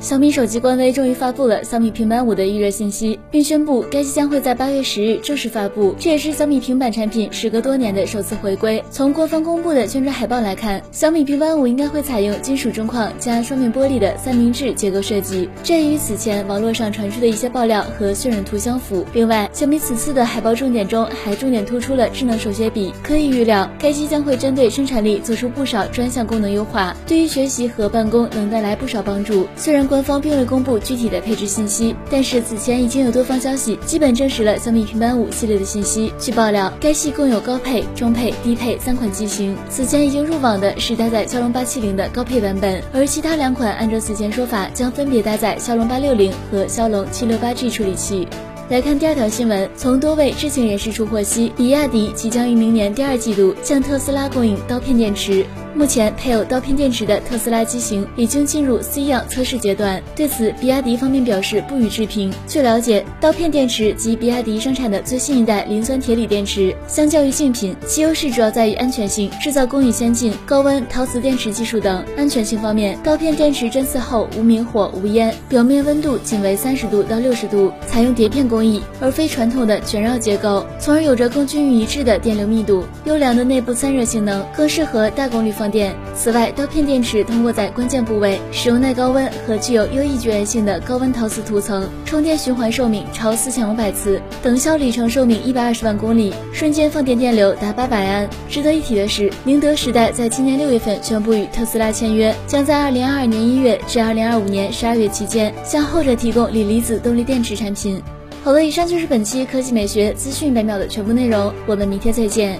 小米手机官微终于发布了小米平板五的预热信息，并宣布该机将会在八月十日正式发布。这也是小米平板产品时隔多年的首次回归。从官方公布的宣传海报来看，小米平板五应该会采用金属中框加双面玻璃的三明治结构设计，这与此前网络上传出的一些爆料和渲染图相符。另外，小米此次的海报重点中还重点突出了智能手写笔，可以预料该机将会针对生产力做出不少专项功能优化，对于学习和办公能带来不少帮助。虽然官方并未公布具体的配置信息，但是此前已经有多方消息基本证实了小米平板五系列的信息。据爆料，该系共有高配、中配、低配三款机型。此前已经入网的是搭载骁龙八七零的高配版本，而其他两款按照此前说法，将分别搭载骁龙八六零和骁龙七六八 G 处理器。来看第二条新闻，从多位知情人士处获悉，比亚迪即将于明年第二季度向特斯拉供应刀片电池。目前配有刀片电池的特斯拉机型已经进入 C 样测试阶段，对此，比亚迪方面表示不予置评。据了解，刀片电池及比亚迪生产的最新一代磷酸铁锂电池，相较于竞品，其优势主要在于安全性、制造工艺先进、高温陶瓷电池技术等。安全性方面，刀片电池针刺后无明火、无烟，表面温度仅为三十度到六十度，采用碟片工艺，而非传统的卷绕结构，从而有着更均匀一致的电流密度、优良的内部散热性能，更适合大功率方放。电。此外，刀片电池通过在关键部位使用耐高温和具有优异绝缘性的高温陶瓷涂层，充电循环寿命超四千五百次，等效里程寿命一百二十万公里，瞬间放电电流达八百安。值得一提的是，宁德时代在今年六月份宣布与特斯拉签约，将在二零二二年一月至二零二五年十二月期间向后者提供锂离子动力电池产品。好了，以上就是本期科技美学资讯百秒的全部内容，我们明天再见。